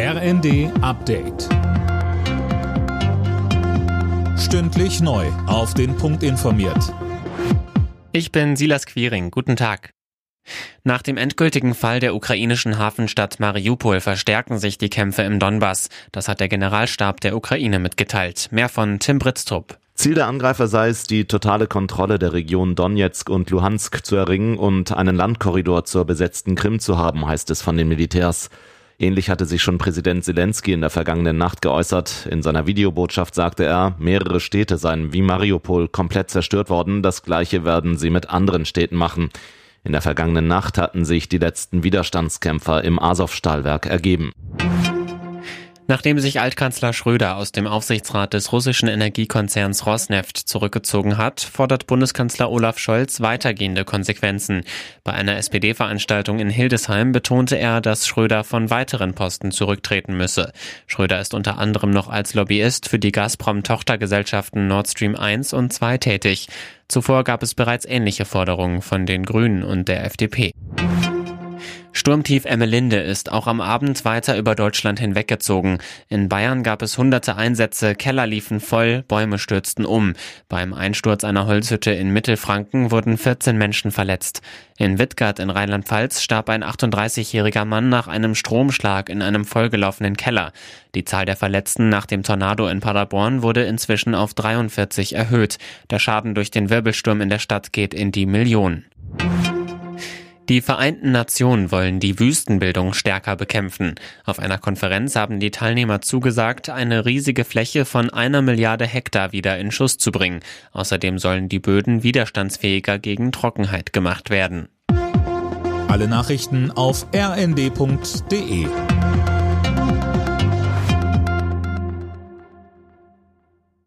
RND Update. Stündlich neu. Auf den Punkt informiert. Ich bin Silas Quiring. Guten Tag. Nach dem endgültigen Fall der ukrainischen Hafenstadt Mariupol verstärken sich die Kämpfe im Donbass. Das hat der Generalstab der Ukraine mitgeteilt. Mehr von Tim Britztrup. Ziel der Angreifer sei es, die totale Kontrolle der Region Donetsk und Luhansk zu erringen und einen Landkorridor zur besetzten Krim zu haben, heißt es von den Militärs. Ähnlich hatte sich schon Präsident Zelensky in der vergangenen Nacht geäußert. In seiner Videobotschaft sagte er, mehrere Städte seien wie Mariupol komplett zerstört worden. Das gleiche werden sie mit anderen Städten machen. In der vergangenen Nacht hatten sich die letzten Widerstandskämpfer im Azov-Stahlwerk ergeben. Nachdem sich Altkanzler Schröder aus dem Aufsichtsrat des russischen Energiekonzerns Rosneft zurückgezogen hat, fordert Bundeskanzler Olaf Scholz weitergehende Konsequenzen. Bei einer SPD-Veranstaltung in Hildesheim betonte er, dass Schröder von weiteren Posten zurücktreten müsse. Schröder ist unter anderem noch als Lobbyist für die Gazprom-Tochtergesellschaften Nord Stream 1 und 2 tätig. Zuvor gab es bereits ähnliche Forderungen von den Grünen und der FDP. Sturmtief Emmelinde ist auch am Abend weiter über Deutschland hinweggezogen. In Bayern gab es hunderte Einsätze, Keller liefen voll, Bäume stürzten um. Beim Einsturz einer Holzhütte in Mittelfranken wurden 14 Menschen verletzt. In Wittgart in Rheinland-Pfalz starb ein 38-jähriger Mann nach einem Stromschlag in einem vollgelaufenen Keller. Die Zahl der Verletzten nach dem Tornado in Paderborn wurde inzwischen auf 43 erhöht. Der Schaden durch den Wirbelsturm in der Stadt geht in die Millionen. Die Vereinten Nationen wollen die Wüstenbildung stärker bekämpfen. Auf einer Konferenz haben die Teilnehmer zugesagt, eine riesige Fläche von einer Milliarde Hektar wieder in Schuss zu bringen. Außerdem sollen die Böden widerstandsfähiger gegen Trockenheit gemacht werden. Alle Nachrichten auf rnd.de